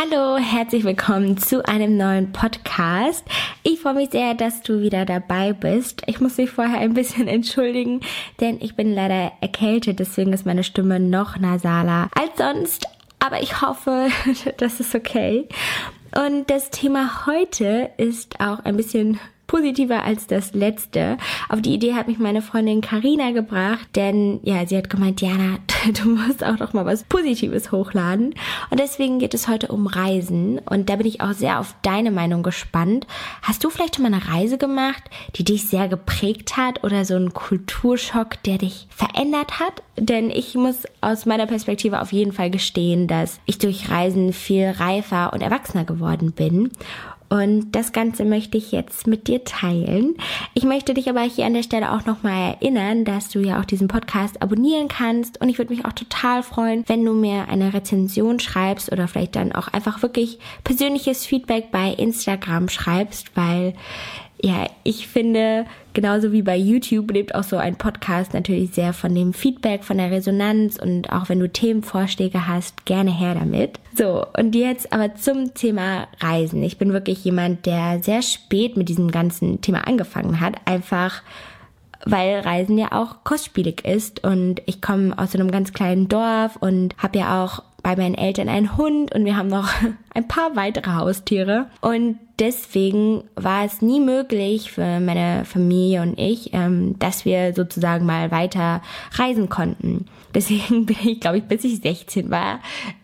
Hallo, herzlich willkommen zu einem neuen Podcast. Ich freue mich sehr, dass du wieder dabei bist. Ich muss mich vorher ein bisschen entschuldigen, denn ich bin leider erkältet, deswegen ist meine Stimme noch nasaler als sonst. Aber ich hoffe, das ist okay. Und das Thema heute ist auch ein bisschen positiver als das letzte. Auf die Idee hat mich meine Freundin Karina gebracht, denn ja, sie hat gemeint, Diana, du musst auch noch mal was Positives hochladen. Und deswegen geht es heute um Reisen und da bin ich auch sehr auf deine Meinung gespannt. Hast du vielleicht schon mal eine Reise gemacht, die dich sehr geprägt hat oder so ein Kulturschock, der dich verändert hat? Denn ich muss aus meiner Perspektive auf jeden Fall gestehen, dass ich durch Reisen viel reifer und erwachsener geworden bin. Und das Ganze möchte ich jetzt mit dir teilen. Ich möchte dich aber hier an der Stelle auch nochmal erinnern, dass du ja auch diesen Podcast abonnieren kannst. Und ich würde mich auch total freuen, wenn du mir eine Rezension schreibst oder vielleicht dann auch einfach wirklich persönliches Feedback bei Instagram schreibst, weil ja, ich finde, genauso wie bei YouTube lebt auch so ein Podcast natürlich sehr von dem Feedback, von der Resonanz und auch wenn du Themenvorschläge hast, gerne her damit. So, und jetzt aber zum Thema Reisen. Ich bin wirklich jemand, der sehr spät mit diesem ganzen Thema angefangen hat, einfach weil Reisen ja auch kostspielig ist und ich komme aus einem ganz kleinen Dorf und habe ja auch bei meinen Eltern einen Hund und wir haben noch ein paar weitere Haustiere und deswegen war es nie möglich für meine Familie und ich, ähm, dass wir sozusagen mal weiter reisen konnten. Deswegen bin ich, glaube ich, bis ich 16 war,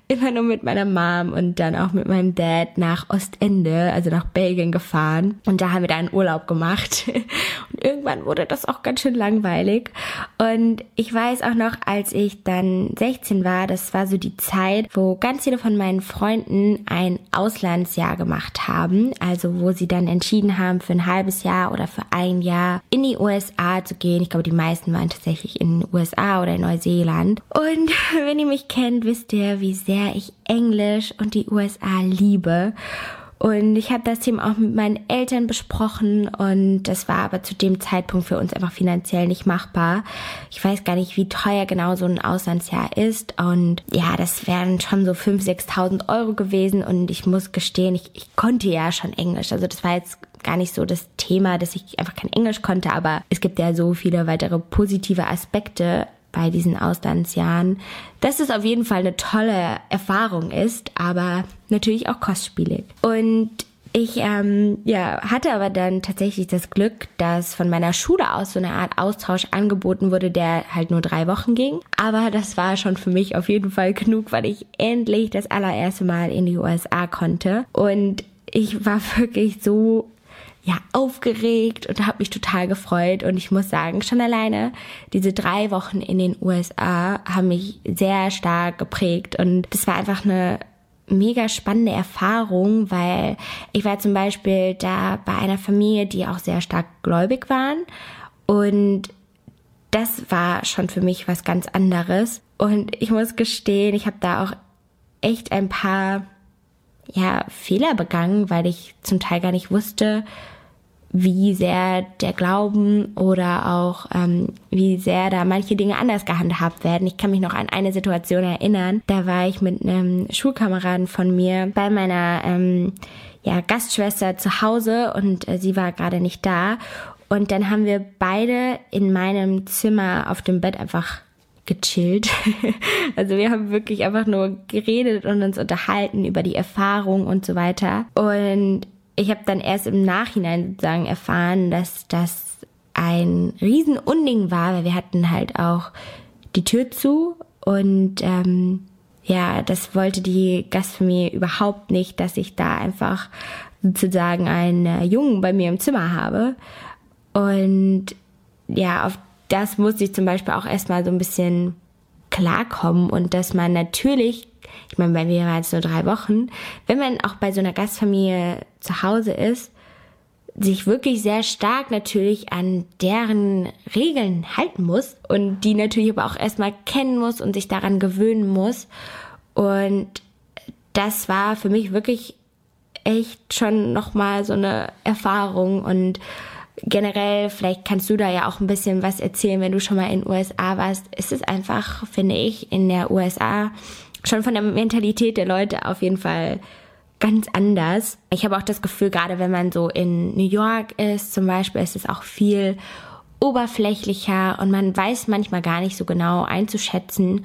immer nur mit meiner Mom und dann auch mit meinem Dad nach Ostende, also nach Belgien gefahren. Und da haben wir da einen Urlaub gemacht. Und irgendwann wurde das auch ganz schön langweilig. Und ich weiß auch noch, als ich dann 16 war, das war so die Zeit, wo ganz viele von meinen Freunden ein Auslandsjahr gemacht haben. Also wo sie dann entschieden haben, für ein halbes Jahr oder für ein Jahr in die USA zu gehen. Ich glaube, die meisten waren tatsächlich in den USA oder in Neuseeland. Und wenn ihr mich kennt, wisst ihr, wie sehr sehr ich Englisch und die USA liebe. Und ich habe das Thema auch mit meinen Eltern besprochen und das war aber zu dem Zeitpunkt für uns einfach finanziell nicht machbar. Ich weiß gar nicht, wie teuer genau so ein Auslandsjahr ist und ja, das wären schon so 5.000, 6.000 Euro gewesen und ich muss gestehen, ich, ich konnte ja schon Englisch. Also das war jetzt gar nicht so das Thema, dass ich einfach kein Englisch konnte, aber es gibt ja so viele weitere positive Aspekte bei diesen Auslandsjahren, dass es auf jeden Fall eine tolle Erfahrung ist, aber natürlich auch kostspielig. Und ich ähm, ja, hatte aber dann tatsächlich das Glück, dass von meiner Schule aus so eine Art Austausch angeboten wurde, der halt nur drei Wochen ging. Aber das war schon für mich auf jeden Fall genug, weil ich endlich das allererste Mal in die USA konnte. Und ich war wirklich so ja aufgeregt und habe mich total gefreut. Und ich muss sagen, schon alleine diese drei Wochen in den USA haben mich sehr stark geprägt. Und das war einfach eine mega spannende Erfahrung, weil ich war zum Beispiel da bei einer Familie, die auch sehr stark gläubig waren. Und das war schon für mich was ganz anderes. Und ich muss gestehen, ich habe da auch echt ein paar ja, Fehler begangen, weil ich zum Teil gar nicht wusste, wie sehr der Glauben oder auch ähm, wie sehr da manche Dinge anders gehandhabt werden. Ich kann mich noch an eine Situation erinnern. Da war ich mit einem Schulkameraden von mir bei meiner ähm, ja, Gastschwester zu Hause und äh, sie war gerade nicht da. Und dann haben wir beide in meinem Zimmer auf dem Bett einfach gechillt. also wir haben wirklich einfach nur geredet und uns unterhalten über die Erfahrung und so weiter. Und ich habe dann erst im Nachhinein sozusagen erfahren, dass das ein Riesenunding war, weil wir hatten halt auch die Tür zu und ähm, ja, das wollte die Gastfamilie überhaupt nicht, dass ich da einfach sozusagen einen äh, Jungen bei mir im Zimmer habe. Und ja, auf das musste ich zum Beispiel auch erstmal so ein bisschen klarkommen und dass man natürlich ich meine, bei mir waren es nur drei Wochen, wenn man auch bei so einer Gastfamilie zu Hause ist, sich wirklich sehr stark natürlich an deren Regeln halten muss und die natürlich aber auch erstmal kennen muss und sich daran gewöhnen muss. Und das war für mich wirklich echt schon nochmal so eine Erfahrung und generell, vielleicht kannst du da ja auch ein bisschen was erzählen, wenn du schon mal in den USA warst. ist Es einfach, finde ich, in der USA schon von der Mentalität der Leute auf jeden Fall ganz anders. Ich habe auch das Gefühl, gerade wenn man so in New York ist, zum Beispiel, ist es auch viel oberflächlicher und man weiß manchmal gar nicht so genau einzuschätzen,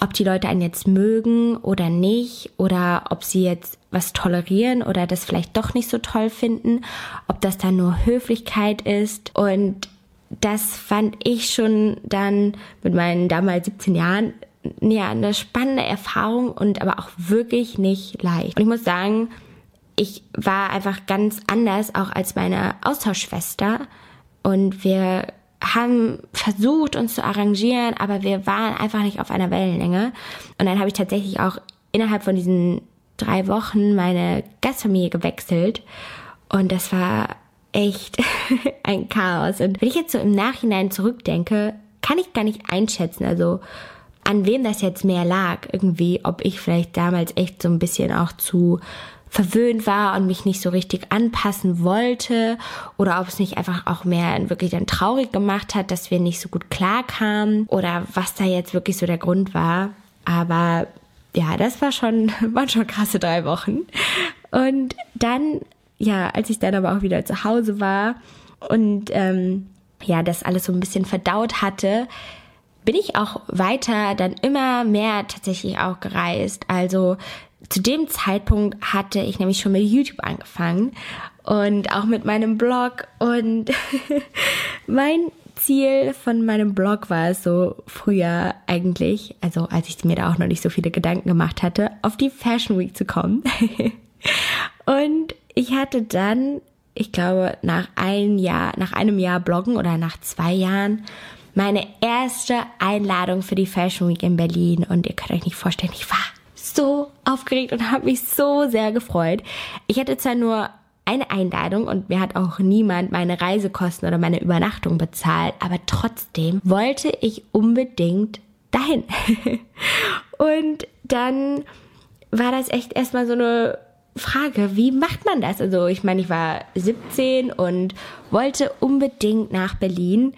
ob die Leute einen jetzt mögen oder nicht oder ob sie jetzt was tolerieren oder das vielleicht doch nicht so toll finden, ob das dann nur Höflichkeit ist und das fand ich schon dann mit meinen damals 17 Jahren ja, eine spannende Erfahrung und aber auch wirklich nicht leicht. Und ich muss sagen, ich war einfach ganz anders auch als meine Austauschschwester und wir haben versucht, uns zu arrangieren, aber wir waren einfach nicht auf einer Wellenlänge. Und dann habe ich tatsächlich auch innerhalb von diesen drei Wochen meine Gastfamilie gewechselt. Und das war echt ein Chaos. Und wenn ich jetzt so im Nachhinein zurückdenke, kann ich gar nicht einschätzen, also an wem das jetzt mehr lag, irgendwie, ob ich vielleicht damals echt so ein bisschen auch zu verwöhnt war und mich nicht so richtig anpassen wollte oder ob es nicht einfach auch mehr wirklich dann traurig gemacht hat, dass wir nicht so gut klarkamen oder was da jetzt wirklich so der Grund war. Aber ja, das war schon, waren schon krasse drei Wochen. Und dann, ja, als ich dann aber auch wieder zu Hause war und ähm, ja, das alles so ein bisschen verdaut hatte, bin ich auch weiter dann immer mehr tatsächlich auch gereist. Also zu dem Zeitpunkt hatte ich nämlich schon mit YouTube angefangen und auch mit meinem Blog und mein Ziel von meinem Blog war es so früher eigentlich, also als ich mir da auch noch nicht so viele Gedanken gemacht hatte, auf die Fashion Week zu kommen. und ich hatte dann, ich glaube, nach ein Jahr, nach einem Jahr Bloggen oder nach zwei Jahren meine erste Einladung für die Fashion Week in Berlin und ihr könnt euch nicht vorstellen, ich war so aufgeregt und habe mich so sehr gefreut. Ich hatte zwar nur eine Einladung und mir hat auch niemand meine Reisekosten oder meine Übernachtung bezahlt, aber trotzdem wollte ich unbedingt dahin. und dann war das echt erstmal so eine Frage, wie macht man das? Also ich meine, ich war 17 und wollte unbedingt nach Berlin.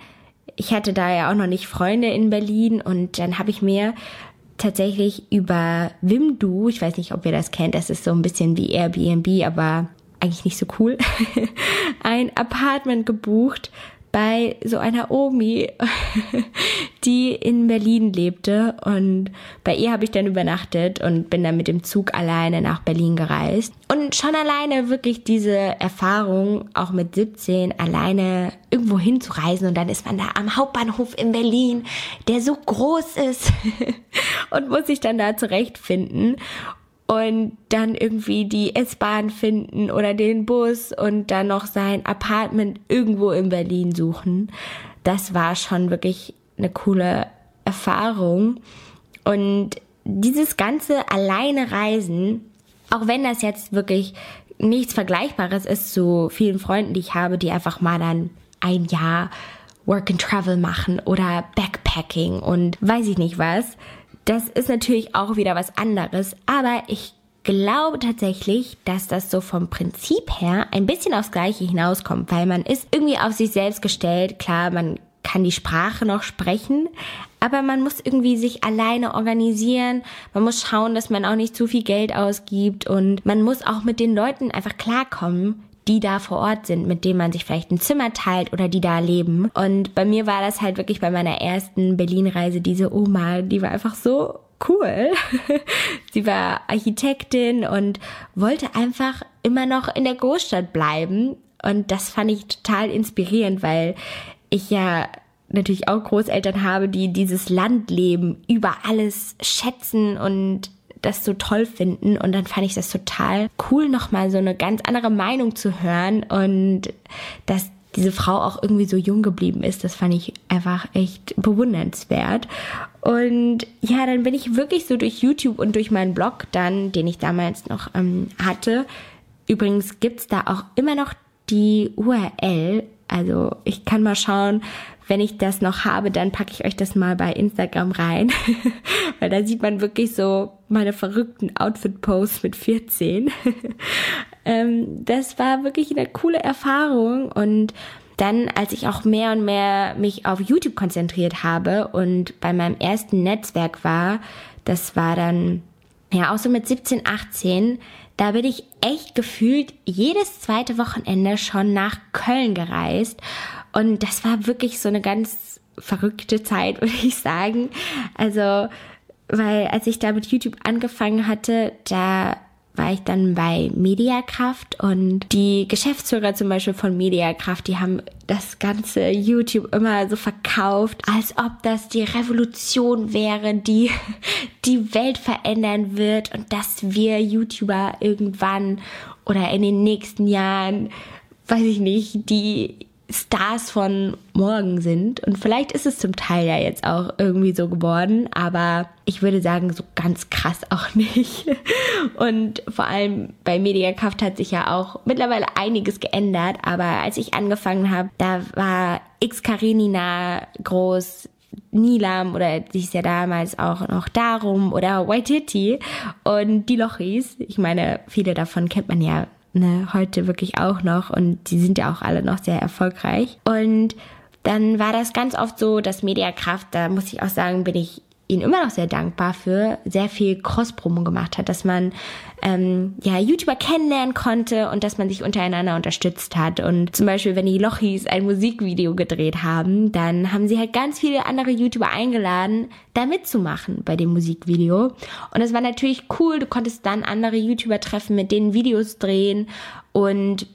Ich hatte da ja auch noch nicht Freunde in Berlin und dann habe ich mir tatsächlich über Wimdu, ich weiß nicht, ob ihr das kennt, das ist so ein bisschen wie Airbnb, aber eigentlich nicht so cool, ein Apartment gebucht bei so einer Omi, die in Berlin lebte. Und bei ihr habe ich dann übernachtet und bin dann mit dem Zug alleine nach Berlin gereist. Und schon alleine wirklich diese Erfahrung, auch mit 17, alleine irgendwo hinzureisen und dann ist man da am Hauptbahnhof in Berlin, der so groß ist und muss sich dann da zurechtfinden und dann irgendwie die S-Bahn finden oder den Bus und dann noch sein Apartment irgendwo in Berlin suchen. Das war schon wirklich eine coole Erfahrung. Und dieses ganze alleine Reisen, auch wenn das jetzt wirklich nichts Vergleichbares ist zu vielen Freunden, die ich habe, die einfach mal dann ein Jahr Work and Travel machen oder Backpacking und weiß ich nicht was, das ist natürlich auch wieder was anderes, aber ich glaube tatsächlich, dass das so vom Prinzip her ein bisschen aufs Gleiche hinauskommt, weil man ist irgendwie auf sich selbst gestellt. Klar, man kann die Sprache noch sprechen, aber man muss irgendwie sich alleine organisieren. Man muss schauen, dass man auch nicht zu viel Geld ausgibt und man muss auch mit den Leuten einfach klarkommen, die da vor Ort sind, mit denen man sich vielleicht ein Zimmer teilt oder die da leben. Und bei mir war das halt wirklich bei meiner ersten Berlin-Reise diese Oma, die war einfach so cool. Sie war Architektin und wollte einfach immer noch in der Großstadt bleiben. Und das fand ich total inspirierend, weil ich ja natürlich auch Großeltern habe, die dieses Landleben über alles schätzen und das so toll finden und dann fand ich das total cool, nochmal so eine ganz andere Meinung zu hören und dass diese Frau auch irgendwie so jung geblieben ist, das fand ich einfach echt bewundernswert. Und ja, dann bin ich wirklich so durch YouTube und durch meinen Blog dann, den ich damals noch ähm, hatte. Übrigens gibt's da auch immer noch die URL. Also ich kann mal schauen, wenn ich das noch habe, dann packe ich euch das mal bei Instagram rein. Weil da sieht man wirklich so meine verrückten Outfit-Posts mit 14. ähm, das war wirklich eine coole Erfahrung und dann, als ich auch mehr und mehr mich auf YouTube konzentriert habe und bei meinem ersten Netzwerk war, das war dann ja, auch so mit 17, 18, da bin ich echt gefühlt jedes zweite Wochenende schon nach Köln gereist. Und das war wirklich so eine ganz verrückte Zeit, würde ich sagen. Also, weil als ich da mit YouTube angefangen hatte, da war ich dann bei Mediakraft und die Geschäftsführer zum Beispiel von Mediakraft, die haben das ganze YouTube immer so verkauft, als ob das die Revolution wäre, die die Welt verändern wird und dass wir YouTuber irgendwann oder in den nächsten Jahren, weiß ich nicht, die Stars von morgen sind. Und vielleicht ist es zum Teil ja jetzt auch irgendwie so geworden, aber ich würde sagen, so ganz krass auch nicht. Und vor allem bei Mediakraft hat sich ja auch mittlerweile einiges geändert, aber als ich angefangen habe, da war X Karenina groß, Nilam oder die ist ja damals auch noch Darum oder Waititi und die Lochis. Ich meine, viele davon kennt man ja ne, heute wirklich auch noch und die sind ja auch alle noch sehr erfolgreich. Und dann war das ganz oft so, dass Mediakraft, da muss ich auch sagen, bin ich ihnen immer noch sehr dankbar für, sehr viel Cross-Promo gemacht hat, dass man ähm, ja YouTuber kennenlernen konnte und dass man sich untereinander unterstützt hat. Und zum Beispiel, wenn die Lochis ein Musikvideo gedreht haben, dann haben sie halt ganz viele andere YouTuber eingeladen, da mitzumachen bei dem Musikvideo. Und es war natürlich cool, du konntest dann andere YouTuber treffen, mit denen Videos drehen und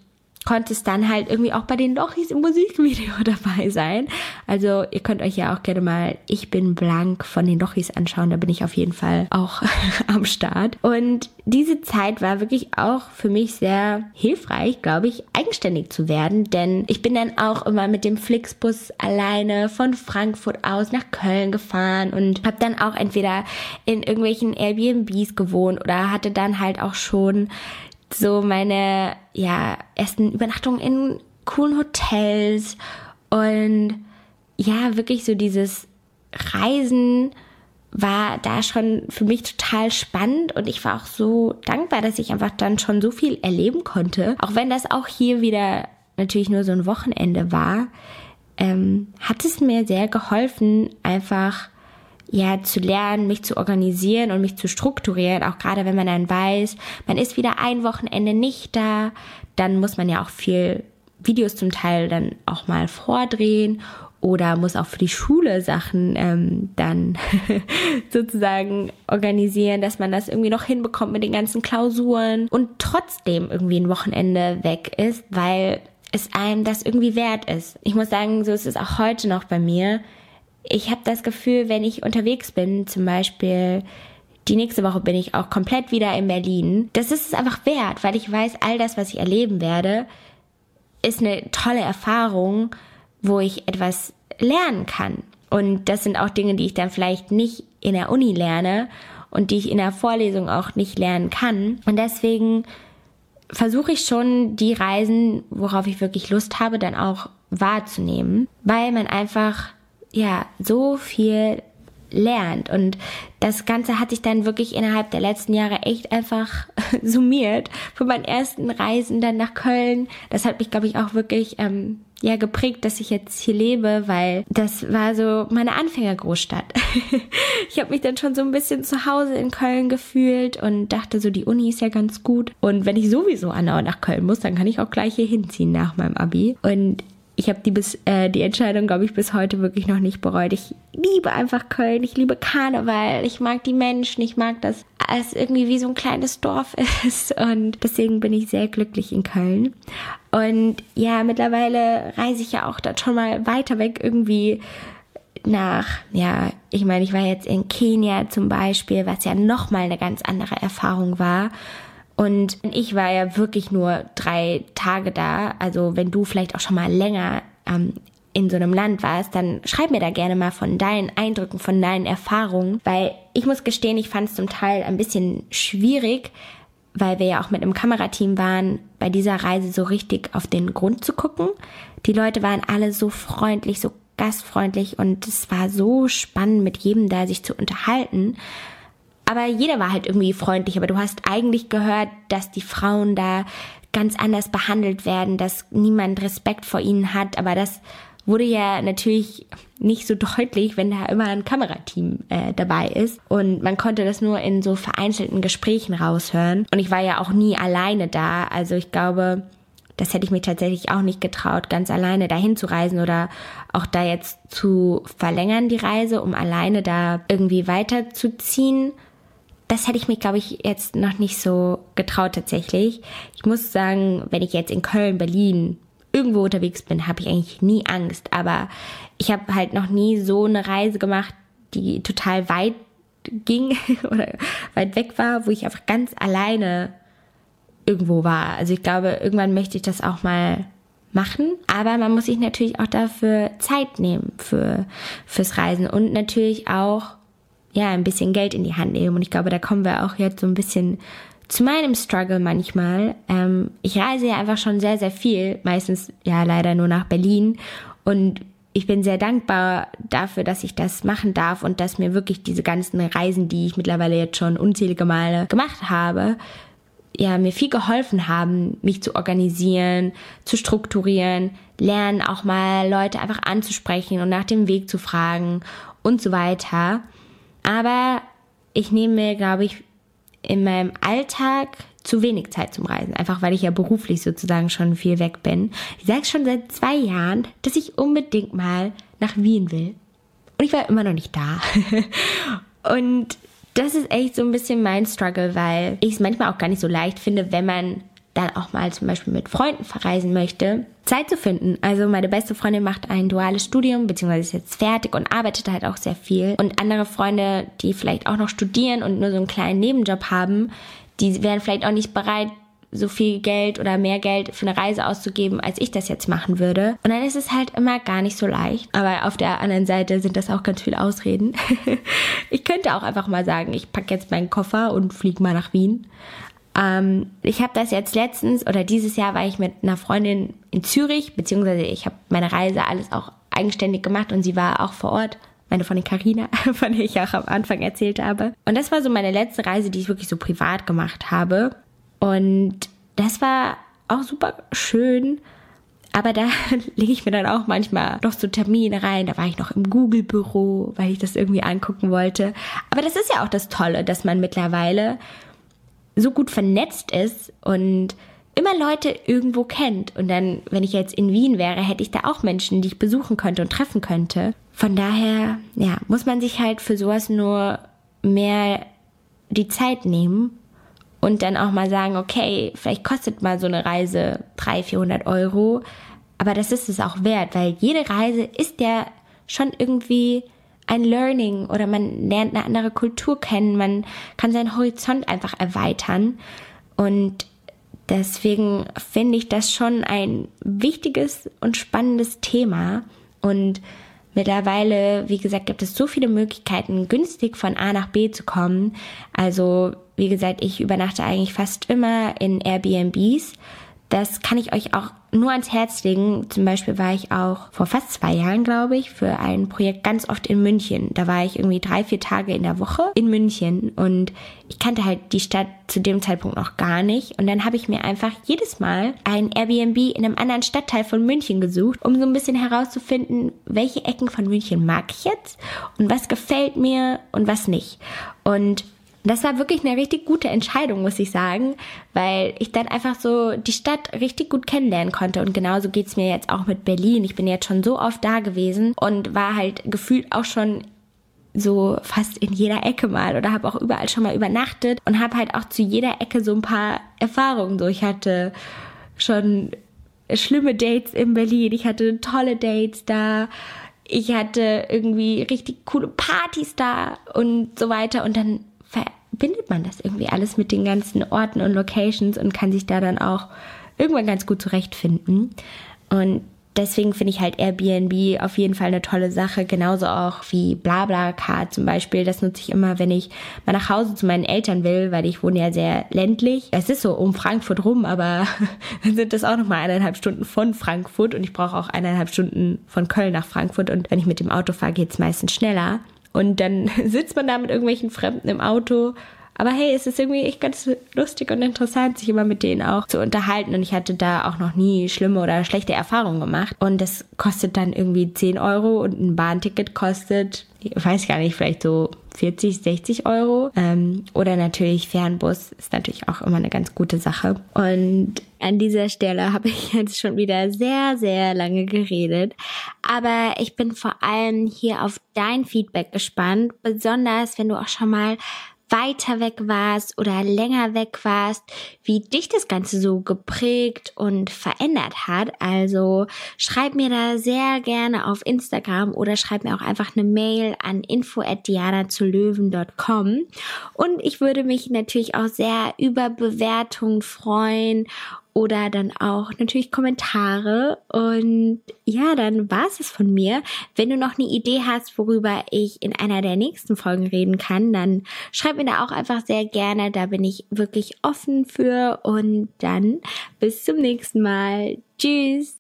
konntest dann halt irgendwie auch bei den Lochis im Musikvideo dabei sein. Also ihr könnt euch ja auch gerne mal Ich bin blank von den Lochis anschauen, da bin ich auf jeden Fall auch am Start. Und diese Zeit war wirklich auch für mich sehr hilfreich, glaube ich, eigenständig zu werden, denn ich bin dann auch immer mit dem Flixbus alleine von Frankfurt aus nach Köln gefahren und habe dann auch entweder in irgendwelchen Airbnbs gewohnt oder hatte dann halt auch schon so meine ja ersten Übernachtungen in coolen Hotels und ja wirklich so dieses Reisen war da schon für mich total spannend und ich war auch so dankbar, dass ich einfach dann schon so viel erleben konnte. Auch wenn das auch hier wieder natürlich nur so ein Wochenende war, ähm, hat es mir sehr geholfen, einfach ja, zu lernen, mich zu organisieren und mich zu strukturieren, auch gerade wenn man dann weiß, man ist wieder ein Wochenende nicht da, dann muss man ja auch viel Videos zum Teil dann auch mal vordrehen oder muss auch für die Schule Sachen ähm, dann sozusagen organisieren, dass man das irgendwie noch hinbekommt mit den ganzen Klausuren und trotzdem irgendwie ein Wochenende weg ist, weil es einem das irgendwie wert ist. Ich muss sagen, so ist es auch heute noch bei mir ich habe das Gefühl, wenn ich unterwegs bin, zum Beispiel die nächste Woche bin ich auch komplett wieder in Berlin, das ist es einfach wert, weil ich weiß, all das, was ich erleben werde, ist eine tolle Erfahrung, wo ich etwas lernen kann. Und das sind auch Dinge, die ich dann vielleicht nicht in der Uni lerne und die ich in der Vorlesung auch nicht lernen kann. Und deswegen versuche ich schon, die Reisen, worauf ich wirklich Lust habe, dann auch wahrzunehmen, weil man einfach ja, so viel lernt. Und das Ganze hat sich dann wirklich innerhalb der letzten Jahre echt einfach summiert. Von meinen ersten Reisen dann nach Köln. Das hat mich, glaube ich, auch wirklich ähm, ja geprägt, dass ich jetzt hier lebe, weil das war so meine Anfängergroßstadt. ich habe mich dann schon so ein bisschen zu Hause in Köln gefühlt und dachte so, die Uni ist ja ganz gut. Und wenn ich sowieso andauernd nach Köln muss, dann kann ich auch gleich hier hinziehen nach meinem Abi. Und ich habe die, äh, die Entscheidung, glaube ich, bis heute wirklich noch nicht bereut. Ich liebe einfach Köln, ich liebe Karneval, ich mag die Menschen, ich mag das, als irgendwie wie so ein kleines Dorf ist und deswegen bin ich sehr glücklich in Köln. Und ja, mittlerweile reise ich ja auch dann schon mal weiter weg irgendwie nach, ja, ich meine, ich war jetzt in Kenia zum Beispiel, was ja nochmal eine ganz andere Erfahrung war. Und ich war ja wirklich nur drei Tage da. Also wenn du vielleicht auch schon mal länger ähm, in so einem Land warst, dann schreib mir da gerne mal von deinen Eindrücken, von deinen Erfahrungen, weil ich muss gestehen, ich fand es zum Teil ein bisschen schwierig, weil wir ja auch mit einem Kamerateam waren, bei dieser Reise so richtig auf den Grund zu gucken. Die Leute waren alle so freundlich, so gastfreundlich und es war so spannend, mit jedem da sich zu unterhalten. Aber jeder war halt irgendwie freundlich. Aber du hast eigentlich gehört, dass die Frauen da ganz anders behandelt werden, dass niemand Respekt vor ihnen hat. Aber das wurde ja natürlich nicht so deutlich, wenn da immer ein Kamerateam äh, dabei ist. Und man konnte das nur in so vereinzelten Gesprächen raushören. Und ich war ja auch nie alleine da. Also ich glaube, das hätte ich mir tatsächlich auch nicht getraut, ganz alleine dahin zu reisen oder auch da jetzt zu verlängern die Reise, um alleine da irgendwie weiterzuziehen. Das hätte ich mich, glaube ich, jetzt noch nicht so getraut tatsächlich. Ich muss sagen, wenn ich jetzt in Köln, Berlin irgendwo unterwegs bin, habe ich eigentlich nie Angst. Aber ich habe halt noch nie so eine Reise gemacht, die total weit ging oder weit weg war, wo ich einfach ganz alleine irgendwo war. Also ich glaube, irgendwann möchte ich das auch mal machen, aber man muss sich natürlich auch dafür Zeit nehmen für fürs Reisen und natürlich auch ja ein bisschen Geld in die Hand nehmen und ich glaube, da kommen wir auch jetzt so ein bisschen zu meinem Struggle manchmal. Ähm, ich reise ja einfach schon sehr sehr viel, meistens ja leider nur nach Berlin und ich bin sehr dankbar dafür, dass ich das machen darf und dass mir wirklich diese ganzen Reisen, die ich mittlerweile jetzt schon unzählige Male gemacht habe, ja, mir viel geholfen haben, mich zu organisieren, zu strukturieren, lernen auch mal Leute einfach anzusprechen und nach dem Weg zu fragen und so weiter. Aber ich nehme mir, glaube ich, in meinem Alltag zu wenig Zeit zum Reisen, einfach weil ich ja beruflich sozusagen schon viel weg bin. Ich sage schon seit zwei Jahren, dass ich unbedingt mal nach Wien will. Und ich war immer noch nicht da. und das ist echt so ein bisschen mein Struggle, weil ich es manchmal auch gar nicht so leicht finde, wenn man dann auch mal zum Beispiel mit Freunden verreisen möchte, Zeit zu finden. Also meine beste Freundin macht ein duales Studium, beziehungsweise ist jetzt fertig und arbeitet halt auch sehr viel. Und andere Freunde, die vielleicht auch noch studieren und nur so einen kleinen Nebenjob haben, die wären vielleicht auch nicht bereit, so viel Geld oder mehr Geld für eine Reise auszugeben, als ich das jetzt machen würde. Und dann ist es halt immer gar nicht so leicht. Aber auf der anderen Seite sind das auch ganz viele Ausreden. ich könnte auch einfach mal sagen, ich packe jetzt meinen Koffer und fliege mal nach Wien. Ähm, ich habe das jetzt letztens oder dieses Jahr war ich mit einer Freundin in Zürich, beziehungsweise ich habe meine Reise alles auch eigenständig gemacht und sie war auch vor Ort meine Freundin Karina, von der ich auch am Anfang erzählt habe. Und das war so meine letzte Reise, die ich wirklich so privat gemacht habe. Und das war auch super schön. Aber da lege ich mir dann auch manchmal noch so Termine rein. Da war ich noch im Google-Büro, weil ich das irgendwie angucken wollte. Aber das ist ja auch das Tolle, dass man mittlerweile so gut vernetzt ist und immer Leute irgendwo kennt. Und dann, wenn ich jetzt in Wien wäre, hätte ich da auch Menschen, die ich besuchen könnte und treffen könnte. Von daher, ja, muss man sich halt für sowas nur mehr die Zeit nehmen und dann auch mal sagen, okay, vielleicht kostet mal so eine Reise 300, 400 Euro, aber das ist es auch wert, weil jede Reise ist ja schon irgendwie ein Learning oder man lernt eine andere Kultur kennen, man kann seinen Horizont einfach erweitern und deswegen finde ich das schon ein wichtiges und spannendes Thema und Mittlerweile, wie gesagt, gibt es so viele Möglichkeiten, günstig von A nach B zu kommen. Also, wie gesagt, ich übernachte eigentlich fast immer in Airbnbs. Das kann ich euch auch nur ans Herz legen. Zum Beispiel war ich auch vor fast zwei Jahren, glaube ich, für ein Projekt ganz oft in München. Da war ich irgendwie drei, vier Tage in der Woche in München und ich kannte halt die Stadt zu dem Zeitpunkt noch gar nicht. Und dann habe ich mir einfach jedes Mal ein Airbnb in einem anderen Stadtteil von München gesucht, um so ein bisschen herauszufinden, welche Ecken von München mag ich jetzt und was gefällt mir und was nicht. Und das war wirklich eine richtig gute Entscheidung, muss ich sagen, weil ich dann einfach so die Stadt richtig gut kennenlernen konnte. Und genauso geht's mir jetzt auch mit Berlin. Ich bin jetzt schon so oft da gewesen und war halt gefühlt auch schon so fast in jeder Ecke mal oder habe auch überall schon mal übernachtet und habe halt auch zu jeder Ecke so ein paar Erfahrungen. So, ich hatte schon schlimme Dates in Berlin, ich hatte tolle Dates da, ich hatte irgendwie richtig coole Partys da und so weiter und dann verbindet man das irgendwie alles mit den ganzen Orten und Locations und kann sich da dann auch irgendwann ganz gut zurechtfinden. Und deswegen finde ich halt Airbnb auf jeden Fall eine tolle Sache, genauso auch wie BlaBlaCar zum Beispiel. Das nutze ich immer, wenn ich mal nach Hause zu meinen Eltern will, weil ich wohne ja sehr ländlich. Es ist so um Frankfurt rum, aber dann sind das auch nochmal eineinhalb Stunden von Frankfurt und ich brauche auch eineinhalb Stunden von Köln nach Frankfurt und wenn ich mit dem Auto fahre, geht es meistens schneller. Und dann sitzt man da mit irgendwelchen Fremden im Auto, Aber hey, es ist irgendwie echt ganz lustig und interessant, sich immer mit denen auch zu unterhalten. Und ich hatte da auch noch nie schlimme oder schlechte Erfahrungen gemacht. Und das kostet dann irgendwie 10 Euro und ein Bahnticket kostet, ich weiß gar nicht, vielleicht so 40, 60 Euro. Ähm, oder natürlich Fernbus ist natürlich auch immer eine ganz gute Sache. Und an dieser Stelle habe ich jetzt schon wieder sehr, sehr lange geredet. Aber ich bin vor allem hier auf dein Feedback gespannt, besonders wenn du auch schon mal weiter weg warst oder länger weg warst, wie dich das Ganze so geprägt und verändert hat. Also schreib mir da sehr gerne auf Instagram oder schreib mir auch einfach eine Mail an info@dianazulöwen.com und ich würde mich natürlich auch sehr über Bewertungen freuen oder dann auch natürlich Kommentare. Und ja, dann war es von mir. Wenn du noch eine Idee hast, worüber ich in einer der nächsten Folgen reden kann, dann schreib mir da auch einfach sehr gerne. Da bin ich wirklich offen für. Und dann bis zum nächsten Mal. Tschüss.